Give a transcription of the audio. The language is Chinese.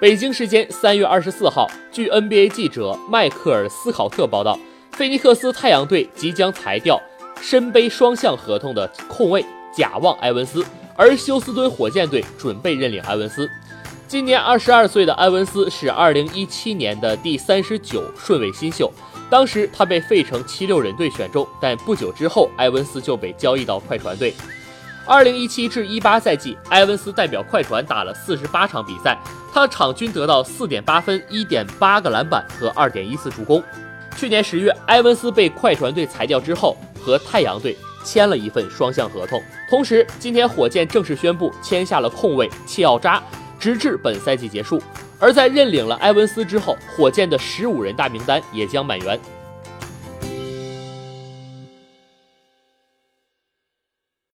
北京时间三月二十四号，据 NBA 记者迈克尔斯考特报道，菲尼克斯太阳队即将裁掉身背双向合同的控卫贾旺·埃文斯，而休斯敦火箭队准备认领埃文斯。今年二十二岁的埃文斯是二零一七年的第三十九顺位新秀，当时他被费城七六人队选中，但不久之后埃文斯就被交易到快船队。二零一七至一八赛季，埃文斯代表快船打了四十八场比赛，他场均得到四点八分、一点八个篮板和二点一次助攻。去年十月，埃文斯被快船队裁掉之后，和太阳队签了一份双向合同。同时，今天火箭正式宣布签下了控卫切奥扎。直至本赛季结束，而在认领了埃文斯之后，火箭的十五人大名单也将满员。